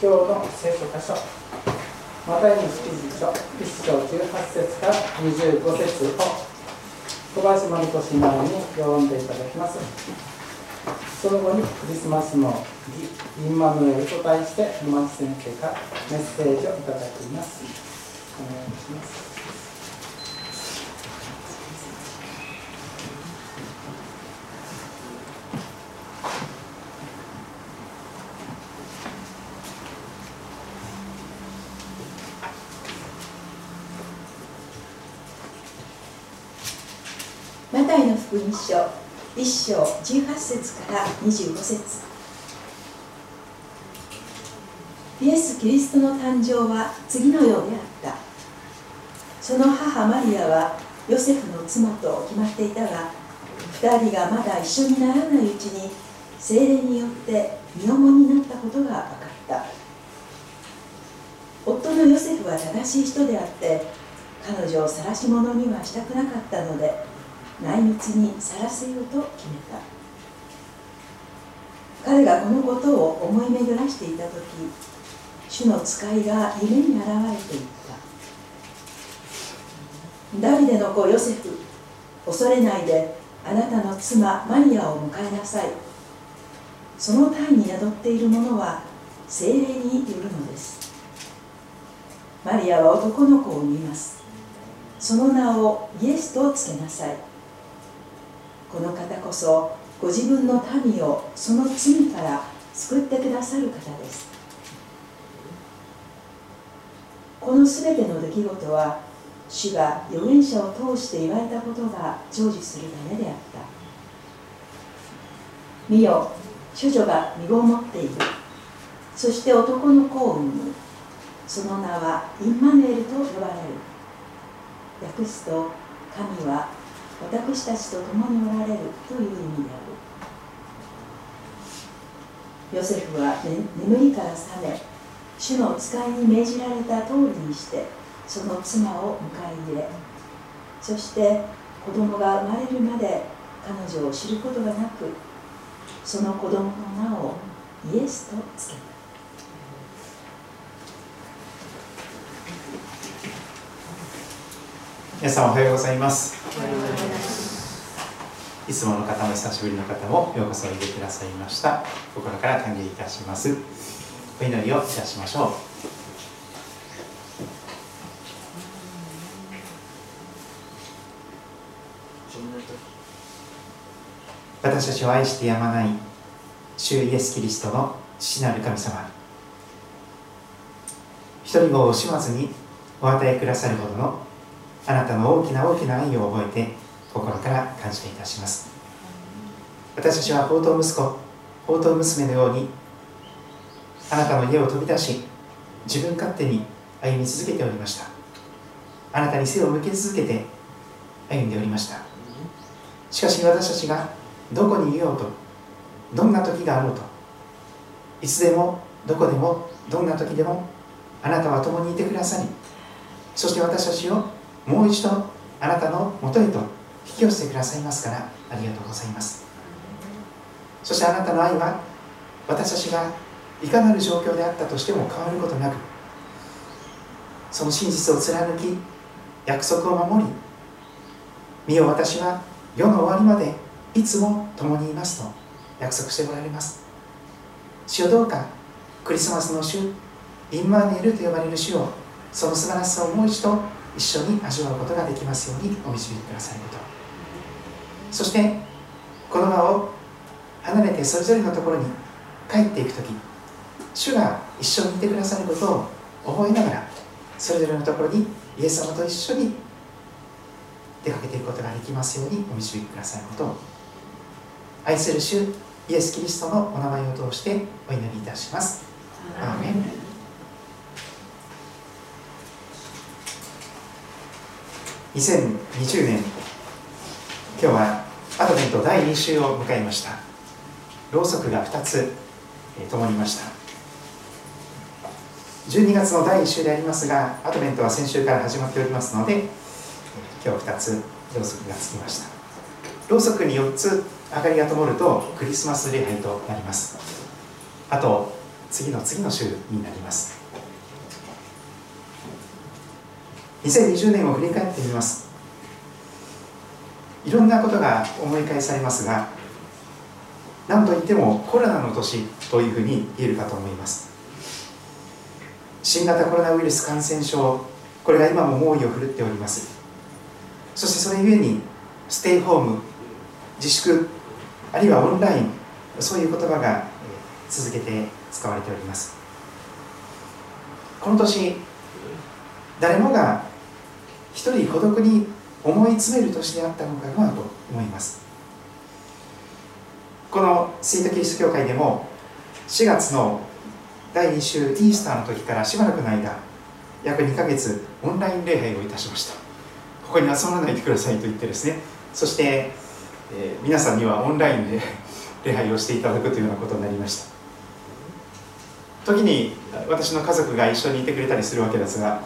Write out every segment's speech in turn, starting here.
今日の聖書箇所マタイの記事書1章18節から25節を小林真理子姉妹に読んでいただきます。その後にクリスマスの儀インマヌエルと題して沼地先生からメッセージをいただきます。お願いしますマタイの福音書1章18節から25節。イエス・キリストの誕生は次のようであった。その母マリアはヨセフの妻と決まっていたが2人がまだ一緒にならないうちに精霊によって身重になったことが分かった。夫のヨセフは正しい人であって彼女を晒し者にはしたくなかったので内密にさらせようと決めた。彼がこのことを思い巡らしていた時主の使いが夢に現れていった。ダビデの子ヨセフ恐れないであなたの妻マリアを迎えなさい。その体に宿っているものは精霊によるのです。マリアは男の子を産みます。その名をイエスとつけなさい。この方こそご自分の民をその罪から救ってくださる方です。このすべての出来事は主が預言者を通して言われたことが成就するためであった。見よ処女が身ごもっている。そして男の子を産む。その名はインマヌエルと呼ばれる。訳すと神は私たちと共におられるという意味である。ヨセフは、眠りから覚め主の使いに命じられた通りにしてその妻を迎え入れそして子供が生まれるまで彼女を知ることがなくその子供の名をイエスとつけた。皆さんおはようございます。いつもの方も久しぶりの方もようこそおいでくださいました。心から歓迎いたします。お祈りをいたしましょう。私たちを愛してやまない主イエス・キリストの父なる神様。一人子を惜しまずにお与えくださるほどのあなたの大きな大きな愛を覚えて心から感謝いたします。私たちは宝刀息子宝刀娘のようにあなたの家を飛び出し自分勝手に歩み続けておりました。あなたに背を向け続けて歩んでおりました。しかし私たちがどこにいようとどんな時があろうといつでもどこでもどんな時でもあなたは共にいてくださりそして私たちをもう一度あなたのもとへと引き寄せてくださいますからありがとうございます。そしてあなたの愛は私たちがいかなる状況であったとしても変わることなくその真実を貫き約束を守り見よ私は世の終わりまでいつも共にいますと約束しておられます。主よどうかクリスマスの主インマーネルと呼ばれる主をその素晴らしさをもう一度一緒に味わうことができますようにお導きくださること。そしてこの場を離れてそれぞれのところに帰っていく時主が一緒にいてくださることを覚えながらそれぞれのところにイエス様と一緒に出かけていくことができますようにお導きくださること。を愛する主イエス・キリストのお名前を通してお祈りいたします。アーメン2020年今日はアドベント第2週を迎えました。ろうそくが2つ、えー、灯りました。12月の第1週でありますがアドベントは先週から始まっておりますので、今日2つろうそくがつきました。ろうそくに4つ明かりが灯るとクリスマス礼拝となります。あと次の次の週になります。2020年を振り返ってみます。いろんなことが思い返されますが何といってもコロナの年というふうに言えるかと思います。新型コロナウイルス感染症これが今も猛威を振るっております。そしてそれゆえにステイホーム自粛あるいはオンラインそういう言葉が続けて使われております。この年誰もが一人孤独に思い詰める年であったのかなと思います。このスイートキリスト教会でも4月の第2週イースターの時からしばらくの間約2ヶ月オンライン礼拝をいたしました。ここに集まらないでくださいと言ってですねそして、えー、皆さんにはオンラインで礼拝をしていただくというようなことになりました。時に私の家族が一緒にいてくれたりするわけですが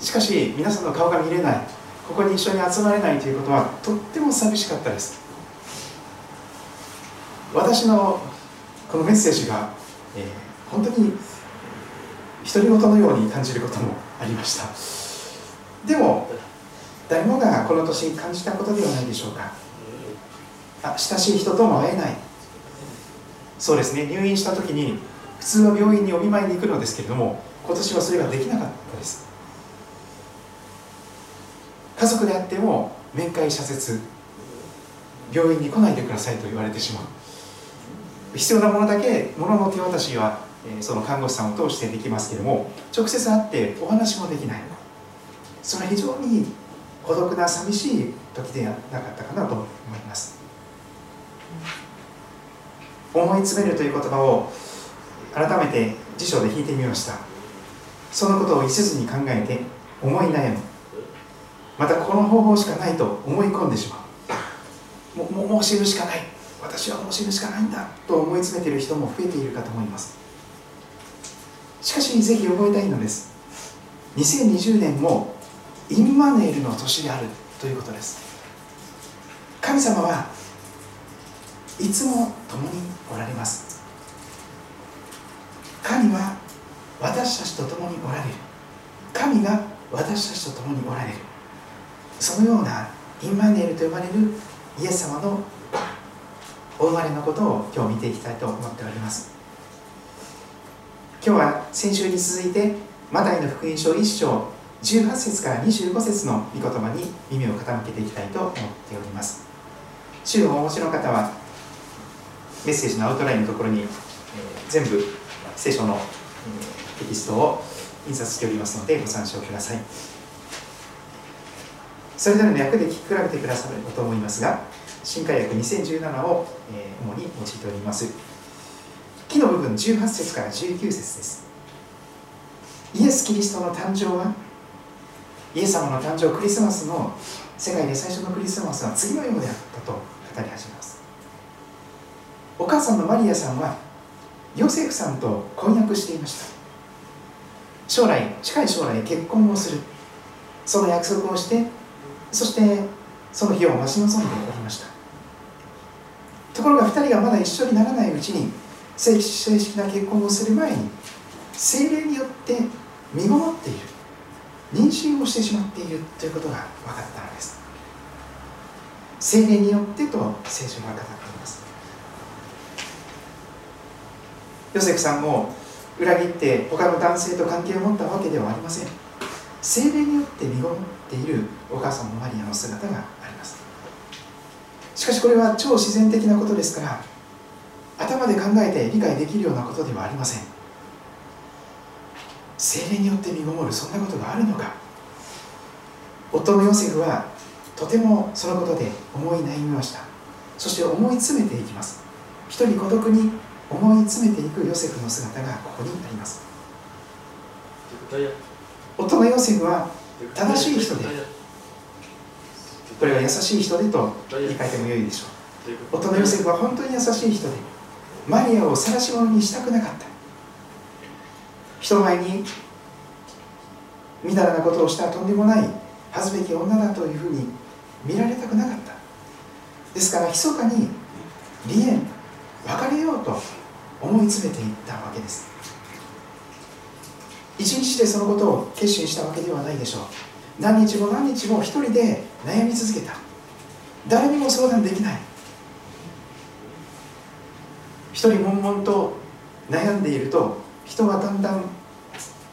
しかし皆さんの顔が見れない。ここに一緒に集まれないということはとっても寂しかったです。私のこのメッセージが、えー、本当に独り言のように感じることもありました。でも誰もがこの年感じたことではないでしょうか。あ親しい人とも会えない。そうですね。入院した時に普通は病院にお見舞いに行くのですけれども今年はそれができなかったです。家族であっても面会謝絶病院に来ないでくださいと言われてしまう。必要なものだけ物のの手渡しはその看護師さんを通してできますけれども直接会ってお話もできない。それは非常に孤独な寂しい時ではなかったかなと思います。思い詰めるという言葉を改めて辞書で引いてみました。そのことを一途に考えて思い悩む。またこの方法しかないと思い込んでしまう。もうもう死ぬしかない。私はもう死ぬしかないんだ。と思い詰めている人も増えているかと思います。しかしぜひ覚えたいのです。2020年もインマネールの年であるということです。神様はいつも共におられます。神は私たちと共におられる。神が私たちと共におられる。そのようなインマネールと呼ばれるイエス様のお生まれのことを今日見ていきたいと思っております。今日は先週に続いてマタイの福音書1章18節から25節の御言葉に耳を傾けていきたいと思っております。週をお持ちの方はメッセージのアウトラインのところに、えー、全部聖書の、えー、テキストを印刷しておりますのでご参照ください。それぞれの訳で聞き比べてくださると思いますが新海訳2017を、えー、主に用いております。木の部分18節から19節です。イエス・キリストの誕生はイエス様の誕生クリスマスの世界で最初のクリスマスは次のようであったと語り始めます。お母さんのマリアさんはヨセフさんと婚約していました。将来近い将来結婚をする。その約束をしてそしてその日を待ち望んでおりました。ところが2人がまだ一緒にならないうちに正式な結婚をする前に精霊によって身ごもっている。妊娠をしてしまっているということが分かったのです。精霊によってと聖書が語っています。ヨセフさんも裏切って他の男性と関係を持ったわけではありません。精霊によって身ごもっているお母さんのマリアの姿があります。しかしこれは超自然的なことですから頭で考えて理解できるようなことではありません。精霊によって身ごもるそんなことがあるのか。夫のヨセフはとてもそのことで思い悩みました。そして思い詰めていきます。一人孤独に思い詰めていくヨセフの姿がここにあります。夫のヨセフは正しい人でこれは優しい人でと理解てもよいでしょう。夫のヨセフは本当に優しい人でマリアを晒し者にしたくなかった。人前にみだらなことをしたとんでもない恥ずべき女だというふうに見られたくなかった。ですから密かに離縁別れようと思い詰めていったわけです。一日でそのことを決心したわけではないでしょう。何日も何日も一人で悩み続けた。誰にも相談できない。一人悶々と悩んでいると人はだんだん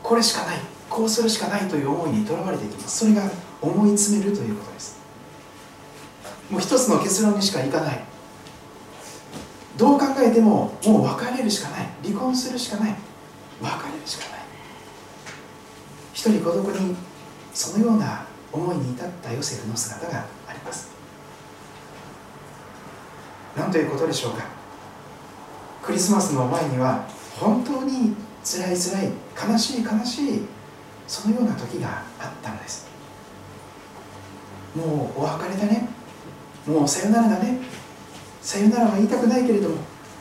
これしかないこうするしかないという思いにとらわれていきます。それが思い詰めるということです。もう一つの結論にしかいかない。どう考えてももう別れるしかない。離婚するしかない。別れるしかない。一人孤独にそのような思いに至ったヨセフの姿があります。何ということでしょうか。クリスマスの前には本当につらいつらい悲しい悲しいそのような時があったのです。もうお別れだね。もうさよならだね。さよならは言いたくないけれども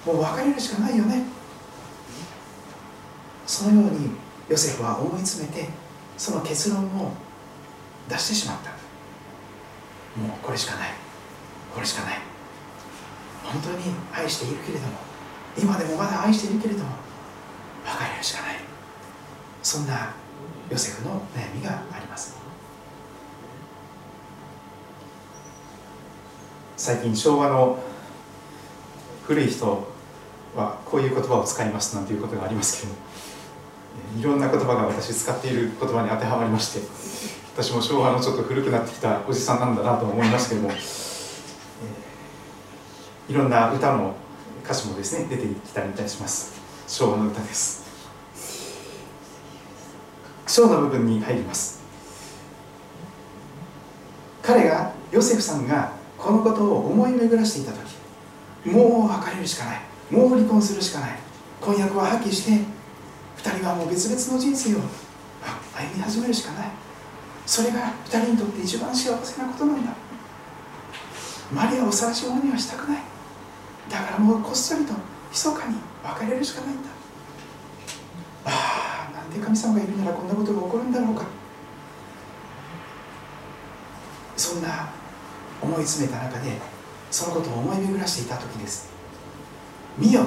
もう別れるしかないよね。そのようにヨセフは思い詰めてその結論を出してしまった。もうこれしかない。これしかない。本当に愛しているけれども今でもまだ愛しているけれども別れるしかない。そんなヨセフの悩みがあります。最近昭和の古い人はこういう言葉を使いますなんていうことがありますけどいろんな言葉が私使っている言葉に当てはまりまして私も昭和のちょっと古くなってきたおじさんなんだなと思いますけども、いろんな歌の歌詞もですね出てきたりいたします。昭和の歌です。章の部分に入ります。彼がヨセフさんがこのことを思い巡らしていた時もう別れるしかない。もう離婚するしかない。婚約は破棄して2人はもう別々の人生を歩み始めるしかない。それが2人にとって一番幸せなことなんだ。マリアを晒し者にはしたくない。だからもうこっそりと密かに別れるしかないんだ。ああなんで神様がいるならこんなことが起こるんだろうか。そんな思い詰めた中でそのことを思い巡らしていた時です。見よ。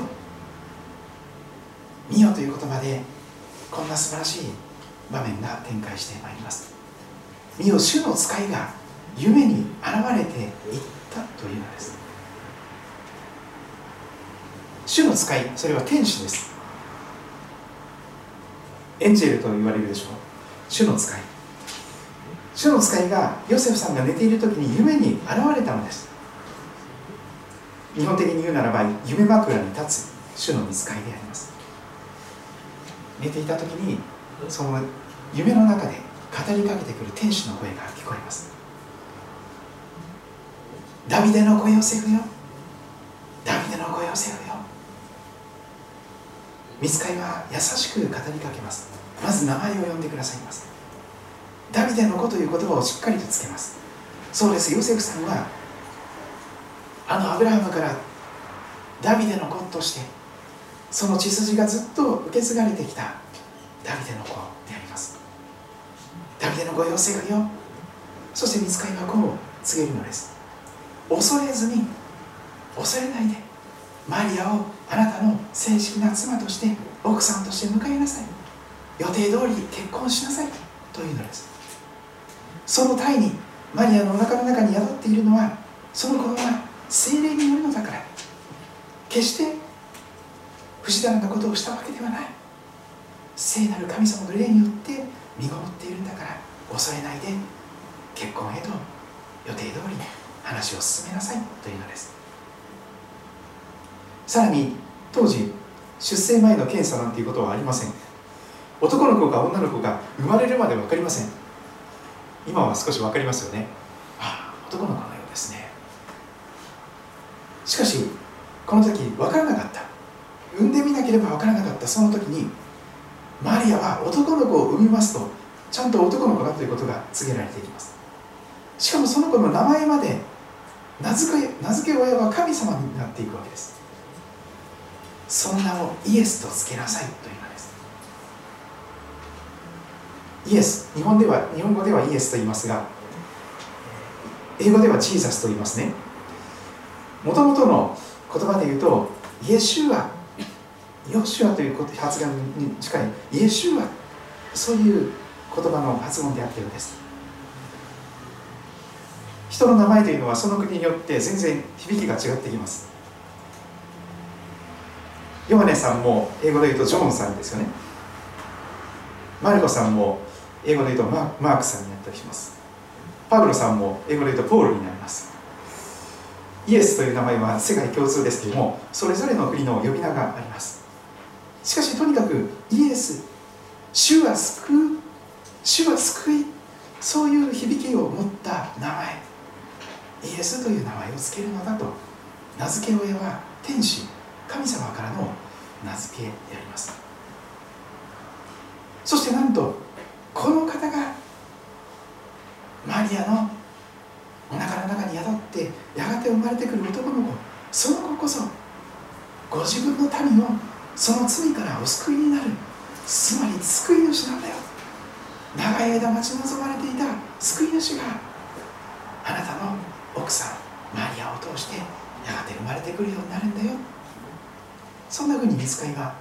見よという言葉でこんな素晴らしい場面が展開してまいります。見よ主の使いが夢に現れていったというのです。主の使いそれは天使です。エンジェルと言われるでしょう。主の使い。主の使いがヨセフさんが寝ている時に夢に現れたのです。日本的に言うならば夢枕に立つ主の見使いであります。寝ていた時にその夢の中で語りかけてくる天使の声が聞こえます。ダビデの子ヨセフよ。ダビデの子ヨセフよ。見つかいは優しく語りかけます。まず名前を呼んでくださいます。ダビデの子という言葉をしっかりとつけます。そうです。ヨセフさんはあのアブラハムからダビデの子としてその血筋がずっと受け継がれてきた。ダビデの子であります。ダビデの子ヨセフよ。そして見つかりはこう告げるのです。恐れずに恐れないでマリアをあなたの正式な妻として奥さんとして迎えなさい。予定通り結婚しなさい。というのです。その体にマリアのお腹の中に宿っているのはその子供は精霊によるのだから。決して不死だらなことをしたわけではない。聖なる神様の霊によって身ごもっているんだから恐れないで結婚へと予定通り話を進めなさいというのです。さらに当時出生前の検査なんていうことはありません。男の子か女の子が生まれるまで分かりません。今は少し分かりますよね。ああ男の子のようですね。しかしこの時分からなかった。産んでみなければ分からなかったその時にマリアは男の子を産みますとちゃんと男の子だということが告げられていきます。しかもその子の名前まで名付け名付け親は神様になっていくわけです。その名をイエスと付けなさいというのです。イエス日本では日本語ではイエスと言いますが英語ではジーザスと言いますね。もともとの言葉で言うとイエシュアヨシュアという発言に近いイエシュアそういう言葉の発音であったようです。人の名前というのはその国によって全然響きが違ってきます。ヨハネさんも英語で言うとジョーンさんですよね。マルコさんも英語で言うとマークさんになったりします。パウロさんも英語で言うとポールになります。イエスという名前は世界共通ですけどもそれぞれの国の呼び名があります。しかしとにかくイエス主は救う主は救いそういう響きを持った名前イエスという名前を付けるのだと名付け親は天使神様からの名付けであります。そしてなんとこの方がマリアのお腹の中に宿ってやがて生まれてくる男の子。その子こそご自分の民をその罪からお救いになる。つまり救い主なんだよ。長い間待ち望まれていた救い主があなたの奥さんマリアを通してやがて生まれてくるようになるんだよ。そんなふうに見つかりは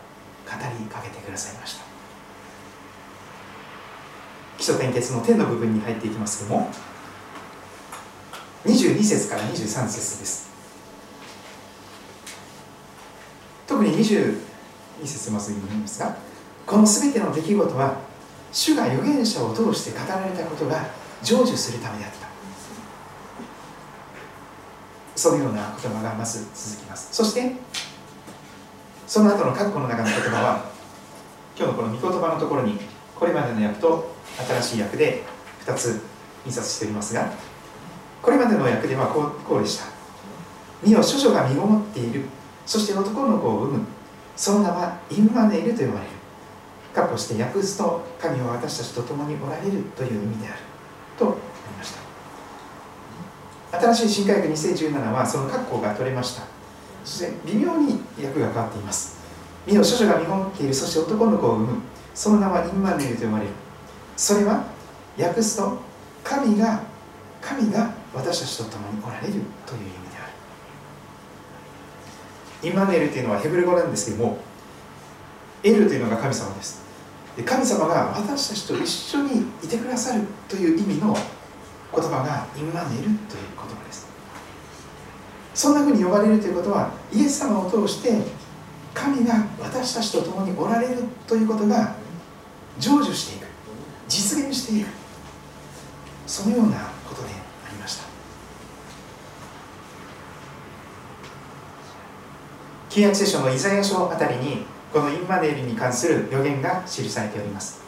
語りかけてくださいました。基礎点結の天の部分に入っていきますけども。22節から23節です。特に22節まず言いますがこの全ての出来事は主が預言者を通して語られたことが成就するためであった。そのような言葉がまず続きます。そしてその後の括弧の中の言葉は今日のこの御言葉のところにこれまでの訳と新しい訳で2つ印刷しておりますがこれまでの訳ではこうこうでした「身を処女が身ごもっている。そして男の子を産む。その名はインマネイルと呼ばれる」かっこして訳すと神は私たちと共におられるという意味である。となりました。新しい新科学2017はその括弧が取れました。そして微妙に訳が変わっています。身を処女が身ごもっている。そして男の子を産む。その名はインマネイルと呼ばれる。それは訳すと神が神が私たちと共におられるという意味。であるイマネルというのはヘブル語なんですけどもエルというのが神様です。で神様が私たちと一緒にいてくださるという意味の言葉がインマネルという言葉です。そんなふうに呼ばれるということはイエス様を通して神が私たちと共におられるということが成就していく。実現していく。そのようなことでありました旧約聖書のイザヤ書あたりにこのインマネールに関する予言が記されております。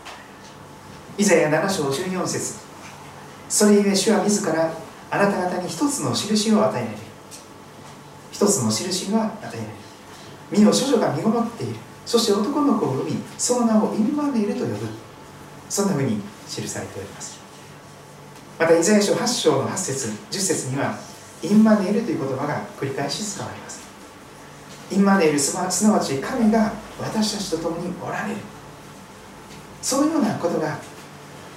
イザヤ7章14節。それゆえ主は自らあなた方に一つの印を与えられる。一つの印は与えられる。身を処女が身ごもっている。そして男の子を産みその名をインマネールと呼ぶ。そんなふうに記されております。またイザヤ書8章の8節10節にはインマネールという言葉が繰り返し使われます。インマネールすなわち神が私たちと共におられる。そのようなことが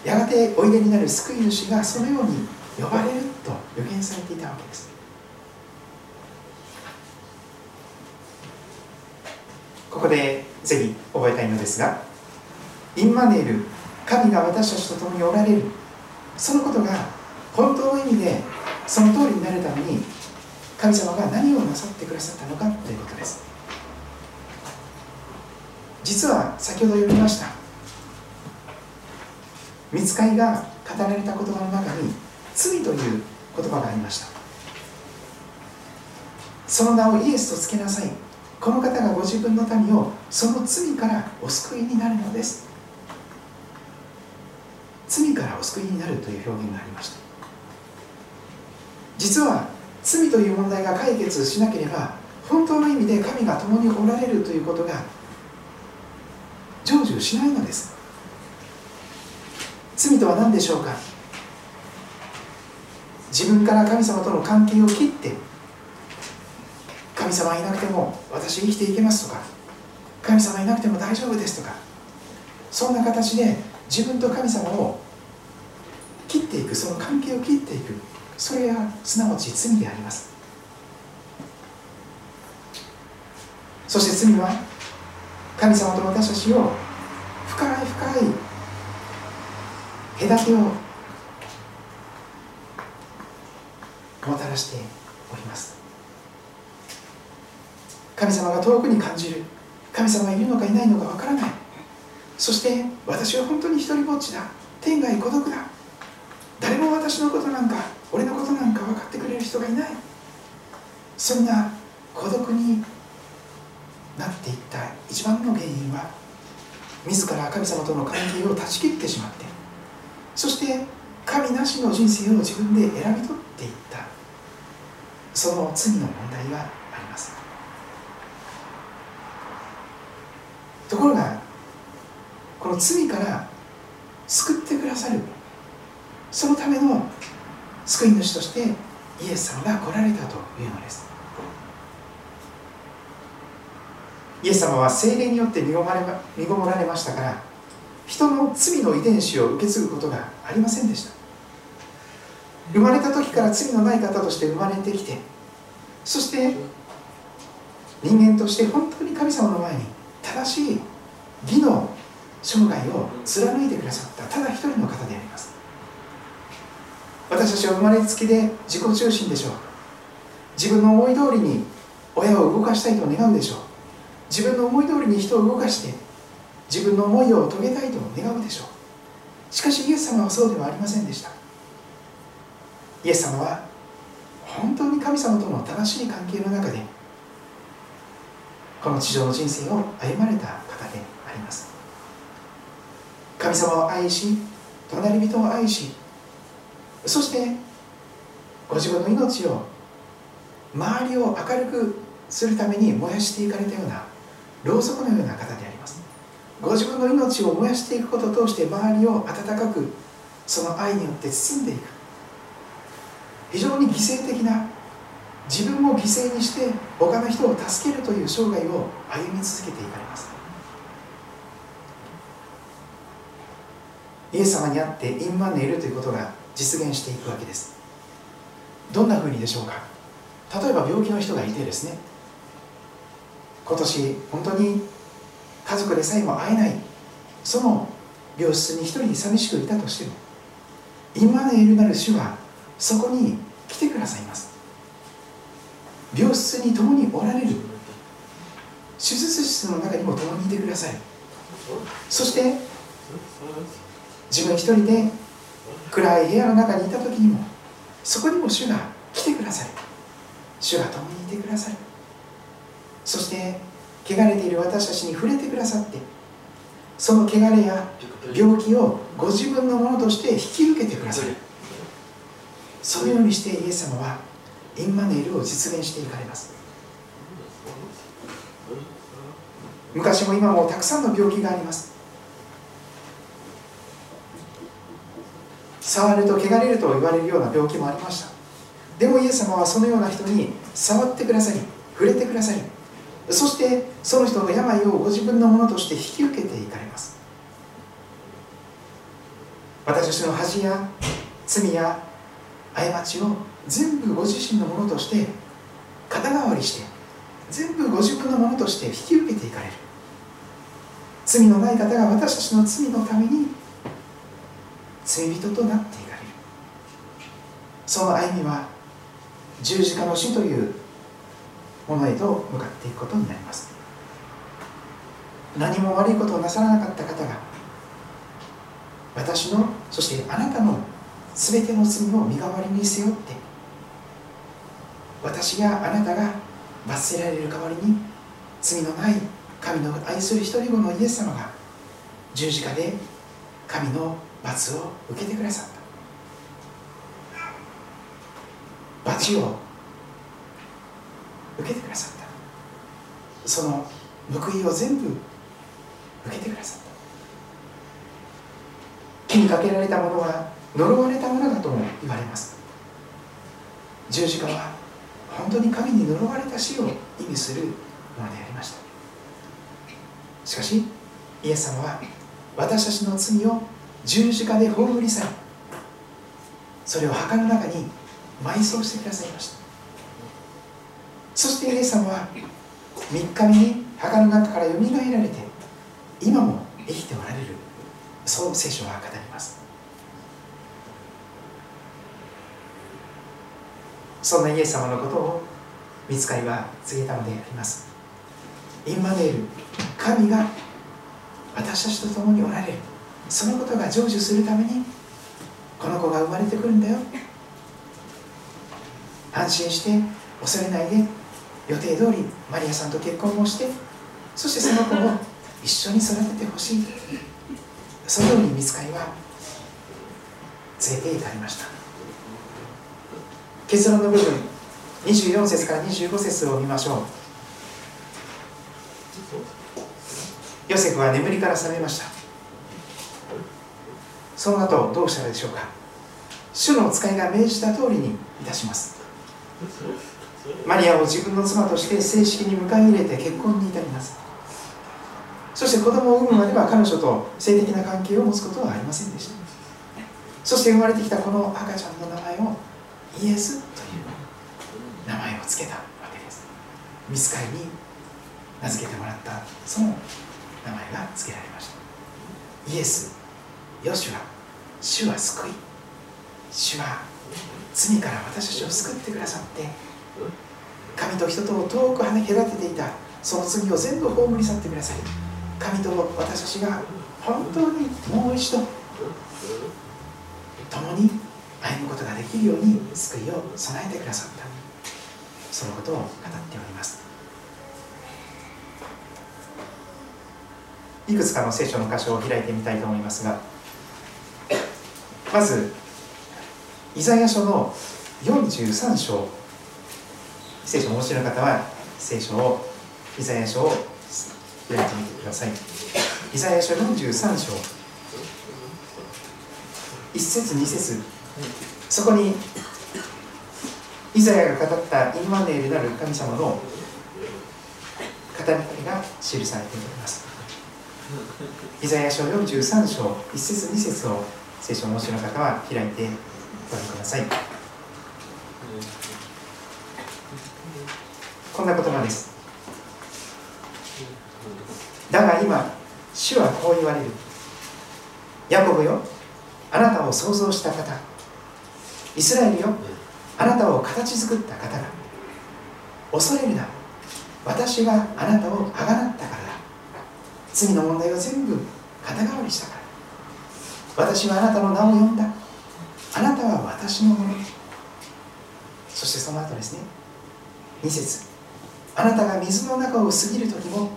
やがておいでになる救い主がそのように呼ばれると予言されていたわけです。ここでぜひ覚えたいのですがインマネール神が私たちと共におられる。そのことが本当の意味でその通りになるために神様が何をなさってくださったのかということです。実は先ほど読みました。見つかりが語られた言葉の中に罪という言葉がありました。その名をイエスとつけなさい。この方がご自分の民をその罪からお救いになるのです。罪からお救いになるという表現がありました。実は罪という問題が解決しなければ本当の意味で神が共におられるということが成就しないのです。罪とは何でしょうか？自分から神様との関係を切って神様いなくても私生きていけますとか神様いなくても大丈夫ですとかそんな形で自分と神様を切っていくその関係を切っていく。それがすなわち罪であります。そして罪は神様と私たちを深い深い隔てをもたらしております。神様が遠くに感じる。神様がいるのかいないのかわからない。そして私は本当に一人ぼっちだ。天涯孤独だ。誰も私のことなんか俺のことなんか分かってくれる人がいない。そんな孤独になっていった一番の原因は自ら神様との関係を断ち切ってしまってそして神なしの人生を自分で選び取っていった。その罪の問題があります。ところがこの罪から救ってくださるそのための救い主としてイエス様が来られたというのです。イエス様は精霊によって身ごもられ身ごもられましたから人の罪の遺伝子を受け継ぐことがありませんでした。生まれた時から罪のない方として生まれてきてそして人間として本当に神様の前に正しい義の生涯を貫いてくださったただ一人の方であります。私たちは生まれつきで自己中心でしょう。自分の思い通りに親を動かしたいと願うでしょう。自分の思い通りに人を動かして自分の思いを遂げたいと願うでしょう。しかしイエス様はそうではありませんでした。イエス様は本当に神様との正しい関係の中でこの地上の人生を歩まれた方であります。神様を愛し隣人を愛しそしてご自分の命を周りを明るくするために燃やしていかれたようなろうそくのような方であります。ご自分の命を燃やしていくことを通して周りを温かくその愛によって包んでいく。非常に犠牲的な自分を犠牲にして他の人を助けるという生涯を歩み続けていかれます。イエス様にあってインマネールということが実現していくわけです。どんなふうにでしょうか？例えば病気の人がいてですね。今年本当に家族でさえも会えない。その病室に一人寂しくいたとしてもインマネールなる主はそこに来てくださいます。病室に共におられる。手術室の中にも共にいてください。そして自分一人で暗い部屋の中にいた時にもそこにも主が来てくださる。主が共にいてくださる。そして汚れている私たちに触れてくださってその汚れや病気をご自分のものとして引き受けてくださる。そのようにしてイエス様はインマネールを実現していかれます。昔も今もたくさんの病気があります。触ると汚れると言われるような病気もありました。でもイエス様はそのような人に触ってくださり触れてくださりそしてその人の病をご自分のものとして引き受けていかれます。私たちの恥や罪や過ちを全部ご自身のものとして肩代わりして全部ご自分のものとして引き受けていかれる。罪のない方が私たちの罪のために罪人となっていかれる。その歩みは十字架の死というものへと向かっていくことになります。何も悪いことをなさらなかった方が私のそしてあなたの全ての罪を身代わりに背負って私やあなたが罰せられる代わりに罪のない神の愛する一人子のイエス様が十字架で神の罰を受けてくださった。罰を受けてくださった。その報いを全部受けてくださった。木にかけられたものは呪われたものだとも言われます。十字架は本当に神に呪われた死を意味するものでありました。しかしイエス様は私たちの罪を十字架で葬り去りそれを墓の中に埋葬してくださいました。そしてイエス様は3日目に墓の中からよみがえられて今も生きておられるそう聖書は語ります。そんなイエス様のことを見つかりは告げたのであります。インマネール神が私たちと共におられる。そのことが成就するためにこの子が生まれてくるんだよ。安心して恐れないで予定通りマリアさんと結婚をしてそしてその子を一緒に育ててほしい。そのように見つかりは連れて行かれました。結論の部分24節から25節を見ましょう。ヨセフは眠りから覚めましたその後どうしたらでしょうか？主の使いが命じた通りにいたします。マリアを自分の妻として正式に迎え入れて結婚に至ります。そして子供を産むまでは彼女と性的な関係を持つことはありませんでした。そして生まれてきたこの赤ちゃんの名前をイエスという名前を付けたわけです。見つかりに名付けてもらったその名前が付けられました。イエスヨシュア主は救い。主は罪から私たちを救ってくださって。神と人とを遠く跳ね隔てていた。その罪を全部葬り去ってください。神と私たちが本当にもう一度。共に歩むことができるように救いを備えてくださった。そのことを語っております。いくつかの聖書の箇所を開いてみたいと思いますがまずイザヤ書の43章。聖書をお持ちの方は聖書をイザヤ書を開いてみてください。イザヤ書43章1節2節。そこにイザヤが語ったインマネールなる神様の語りかけが記されております。イザヤ書43章1節2節を聖書をお持ちの方は開いてご覧ください。こんな言葉です。だが今主はこう言われる。ヤコブよあなたを創造した方。イスラエルよあなたを形作った方が恐れるな。私があなたをあがなったからだ。罪の問題を全部肩代わりしたから。私はあなたの名を呼んだ。あなたは私のもの。そしてその後ですね。2節。あなたが水の中を過ぎる時も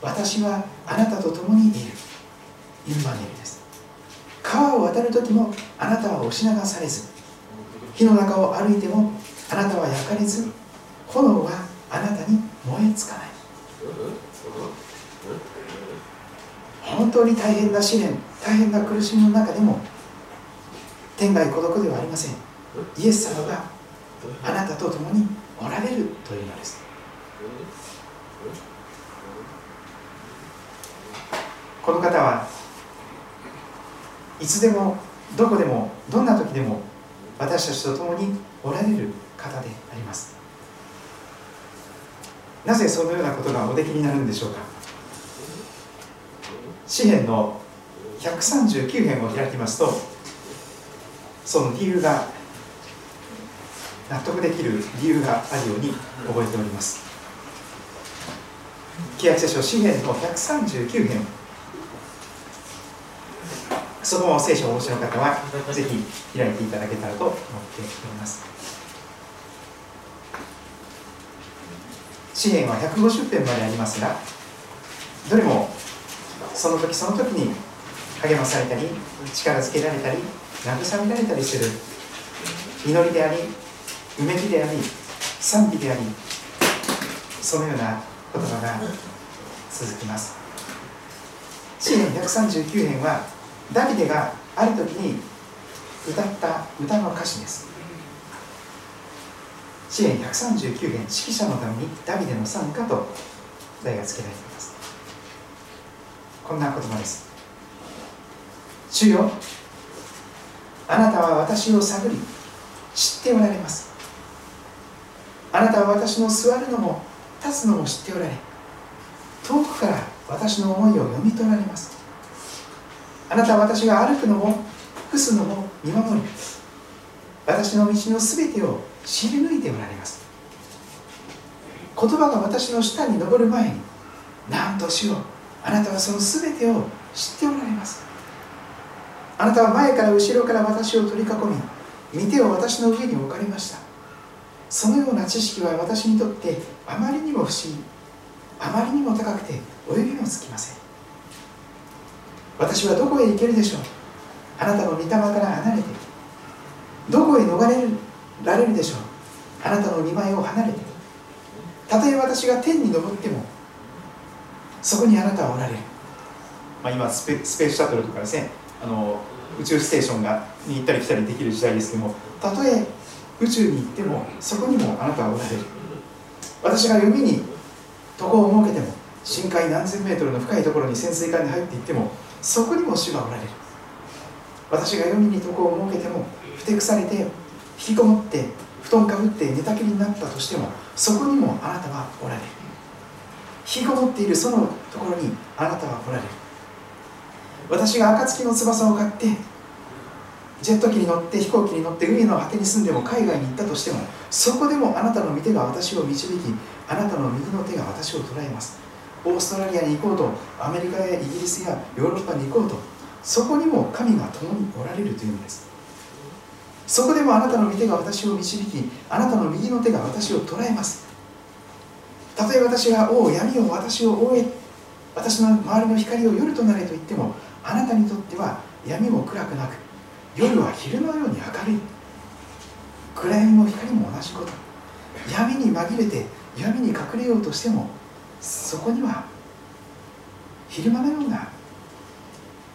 私はあなたと共にいる。インマネルです。川を渡る時もあなたは押し流されず。火の中を歩いてもあなたは焼かれず。炎はあなたに燃えつかない。本当に大変な試練大変な苦しみの中でも天外孤独ではありません。イエス様があなたと共におられるというのです。この方はいつでもどこでもどんな時でも私たちと共におられる方であります。なぜそのようなことがおできになるんでしょうか。詩篇の139編を開きますとその理由が納得できる理由があるように覚えております。契約聖書詩篇の139編。その聖書をお持ちの方はぜひ開いていただけたらと思っております。詩篇は150編までありますがどれもその時その時に励まされたり力づけられたり慰められたりする祈りでありうめきであり賛美でありそのような言葉が続きます。詩篇139編はダビデがある時に歌った歌の歌詞です。詩篇139編指揮者のためにダビデの賛歌と題が付けられています。こんな言葉です。主よあなたは私を探り知っておられます。あなたは私の座るのも立つのも知っておられ遠くから私の思いを読み取られます。あなたは私が歩くのも伏すのも見守り私の道のすべてを知り抜いておられます。言葉が私の下に登る前に何としよう。あなたはそのすべてを知っておられます。あなたは前から後ろから私を取り囲み見てを私の上に置かれました。そのような知識は私にとってあまりにも不思議。あまりにも高くて及びもつきません。私はどこへ行けるでしょう。あなたの御霊から離れて。どこへ逃れられるでしょう。あなたの見前を離れて。たとえ私が天に昇ってもそこにあなたはおられる、まあ、今スペスペースシャトルとかですね。あの宇宙ステーションがに行ったり来たりできる時代ですけどもたとえ宇宙に行ってもそこにもあなたはおられる。私が読みに床を設けても深海何千メートルの深いところに潜水艦に入っていってもそこにも主がおられる。私が読みに床を設けてもふてくされて引きこもって布団かぶって寝たきりになったとしてもそこにもあなたはおられる。引きこもっているそのところにあなたはおられる。私が暁の翼を買ってジェット機に乗って飛行機に乗って海の果てに住んでも海外に行ったとしてもそこでもあなたの御手が私を導きあなたの右の手が私を捉えます。オーストラリアに行こうとアメリカやイギリスやヨーロッパに行こうとそこにも神が共におられるというのです。そこでもあなたの御手が私を導きあなたの右の手が私を捉えます。たとえ私が「おお闇を私を覆え私の周りの光を夜となれ」と言ってもあなたにとっては闇も暗くなく夜は昼のように明るい。暗闇も光も同じこと。闇に紛れて闇に隠れようとしてもそこには昼間のような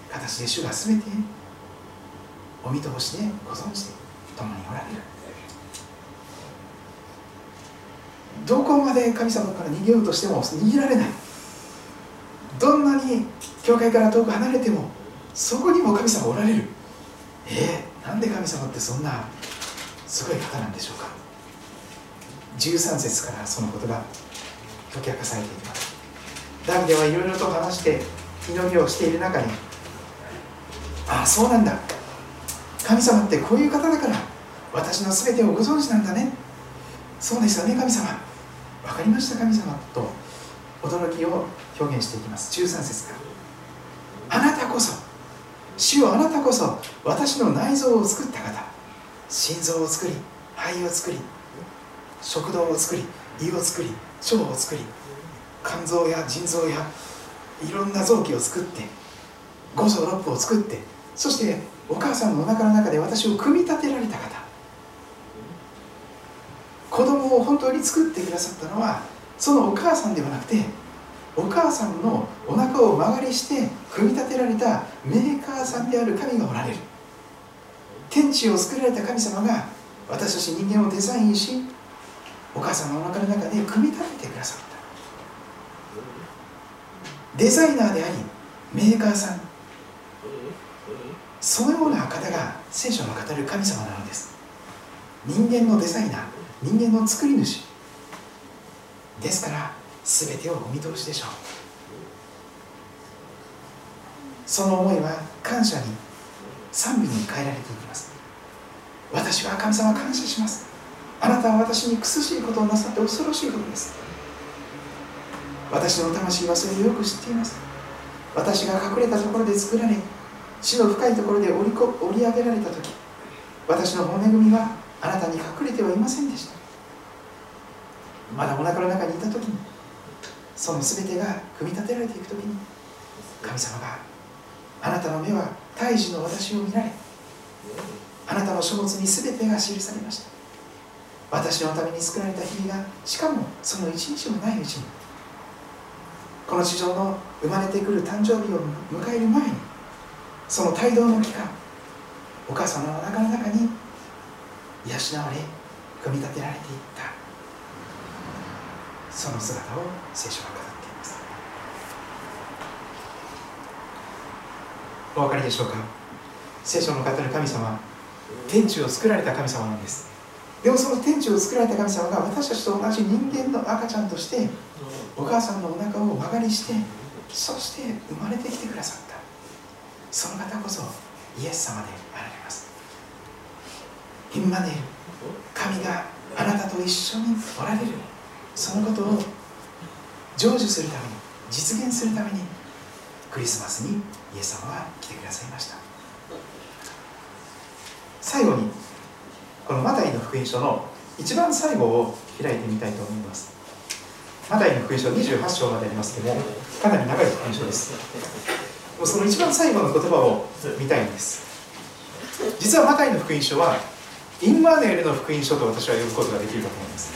形で主が全てお見通しでご存知で共におられる。どこまで神様から逃げようとしても逃げられない。どんなに教会から遠く離れてもそこにも神様おられる。えー、なんで神様ってそんなすごい方なんでしょうか。13節からそのことが解き明かされていきます。ダビデはいろいろと話して祈りをしている中にああそうなんだ。神様ってこういう方だから私の全てをご存知なんだね。そうですよね神様。かりました神様。と驚きを表現していきます。13節から。あなたこそ主よあなたこそ私の内臓を作った方。心臓を作り肺を作り食道を作り胃を作り腸を作り肝臓や腎臓やいろんな臓器を作って五臓六腑を作ってそしてお母さんのお腹の中で私を組み立てられた方。子供を本当に作ってくださったのはそのお母さんではなくてお母さんのお腹を曲がりして組み立てられたメーカーさんである神がおられる。天地を作られた神様が私たち人間をデザインしお母さんのお腹の中で組み立ててくださった。デザイナーでありメーカーさん。そのような方が聖書の語る神様なのです。人間のデザイナー。人間の作り主。ですから全てをお見通しでしょう。その思いは感謝に賛美に変えられていきます。私は神様感謝します。あなたは私に苦しいことをなさって恐ろしいことです。私の魂はそれをよく知っています。私が隠れたところで作られ死の深いところで折りり上げられた時私の骨組みはあなたに隠れてはいませんでした。まだお腹の中にいた時にその全てが組み立てられていく時に神様があなたの目は胎児の私を見られあなたの書物に全てが記されました。私のために作られた日々がしかもその一日もないうちにこの地上の生まれてくる誕生日を迎える前にその帯同の期間お母様の中の中に養われ組み立てられていった。その姿を聖書は語っています。お分かりでしょうか？聖書の語る神様天地を作られた神様なんです。でもその天地を作られた神様が私たちと同じ人間の赤ちゃんとしてお母さんのお腹を曲がりしてそして生まれてきてくださった。その方こそイエス様であられインマネル神があなたと一緒におられる。そのことを成就するために実現するためにクリスマスにイエス様は来てくださいました。最後にこのマタイの福音書の一番最後を開いてみたいと思います。マタイの福音書28章までありますけどもかなり長い福音書です。もうその一番最後の言葉を見たいんです。実はマタイの福音書はインマネールの福音書と私は呼ぶことができると思います。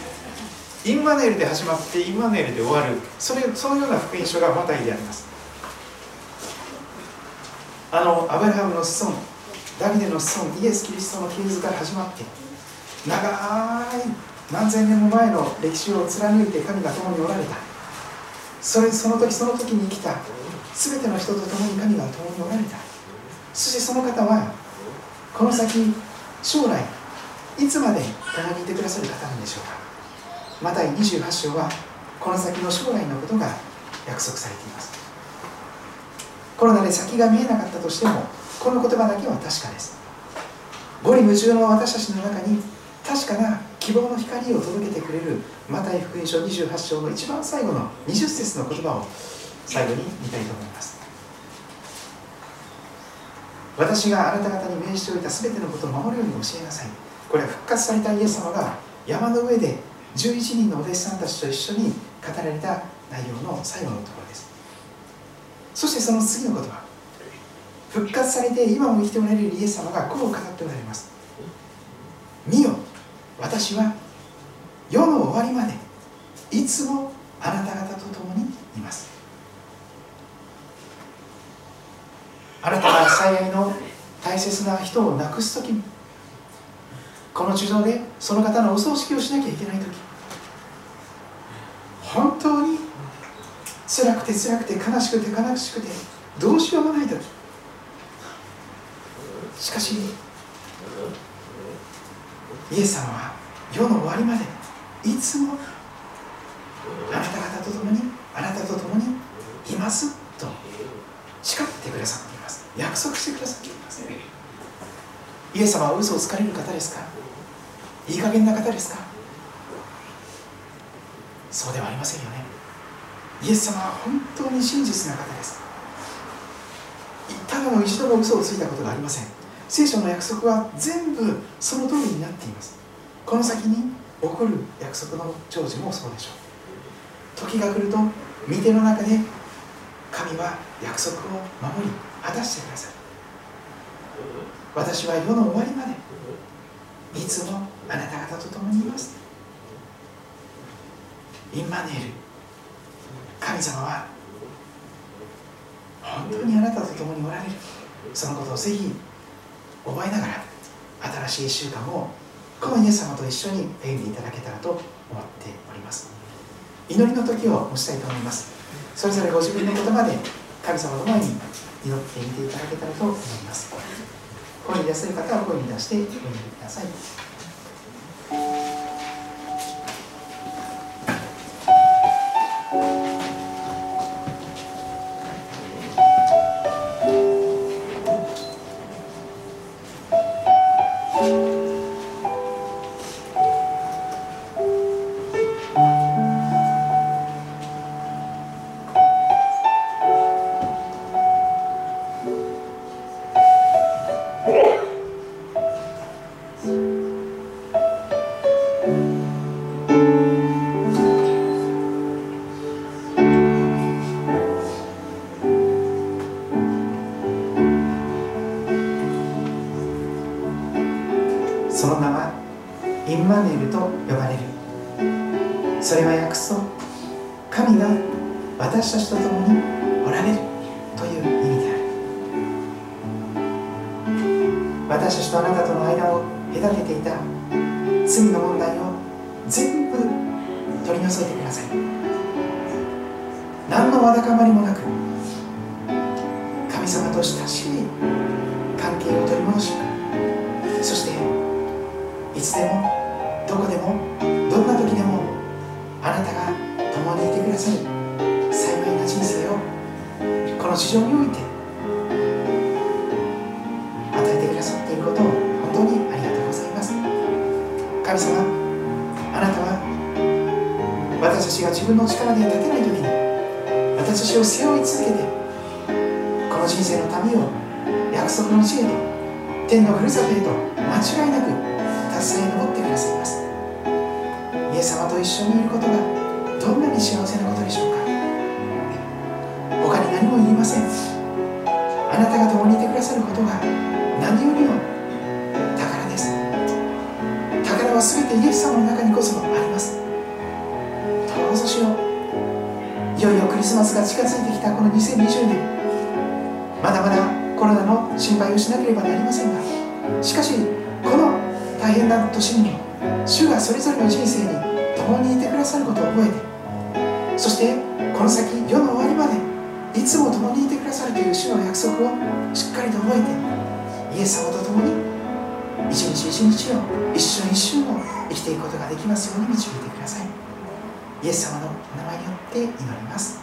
インマネールで始まってインマネールで終わる。それそのような福音書がマタイであります。あのアブラハムの子孫ダビデの子孫イエス・キリストの系図から始まって長い何千年も前の歴史を貫いて神が共におられた。それその時その時に生きた。全ての人と共に神が共におられた。そしてその方はこの先将来いつまで共にいてくださる方なんでしょうか。マタイ28章はこの先の将来のことが約束されています。コロナで先が見えなかったとしてもこの言葉だけは確かです。五里夢中の私たちの中に確かな希望の光を届けてくれるマタイ福音書28章の一番最後の20節の言葉を最後に見たいと思います。私があなた方に命じておいた全てのことを守るように教えなさい。これは復活されたイエス様が山の上で11人のお弟子さんたちと一緒に語られた内容の最後のところです。そしてその次の言葉。復活されて今も生きておられるイエス様がこう語っておられます。見よ私は世の終わりまでいつもあなた方と共にいます。あなたが最愛の大切な人を亡くす時この地上でその方のお葬式をしなきゃいけない時本当に辛くて辛くて悲しくて悲しくてどうしようもない時。しかしイエス様は世の終わりまでいつもあなた方と共にあなたと共にいますと誓ってくださっています。約束してくださっています。イエス様は嘘をつかれる方ですか？いい加減な方ですか？そうではありませんよね。イエス様は本当に真実な方です。ただの一度も嘘をついたことがありません。聖書の約束は全部その通りになっています。この先に起こる約束の成就もそうでしょう。時が来ると御手の中で神は約束を守り果たしてくださる。私は世の終わりまでいつもあなた方と共にいます。インマネール神様は本当にあなたと共におられる。そのことをぜひ覚えながら新しい1週間をこのイエス様と一緒に歩んでいただけたらと思っております。祈りの時を持ちたいと思います。それぞれご自分の言葉で神様の前に祈ってみていただけたらと思います。声に出せる方は声に出して読んでください。の地上において与えてくださっていることを本当にありがとうございます。神様あなたは私たちが自分の力で立てない時に私たちを背負い続けてこの人生の旅を約束の地へと天のふるさとへと間違いなく達成に登ってくださいます。イエス様と一緒にいることがどんなに幸せなことでしょうか。ません。あなたが共にいてくださることが何よりの宝です。宝は全てイエス様の中にこそあります。どうぞしよう。いよいよクリスマスが近づいてきたこの2020年。まだまだコロナの心配をしなければなりませんがしかしこの大変な年にも主がそれぞれの人生に共にいてくださることを覚えてそしてこの先いつも共にいてくださるという主の約束をしっかりと覚えてイエス様と共に一日一日を一瞬一瞬を生きていくことができますように導いてください。イエス様の名前によって祈ります。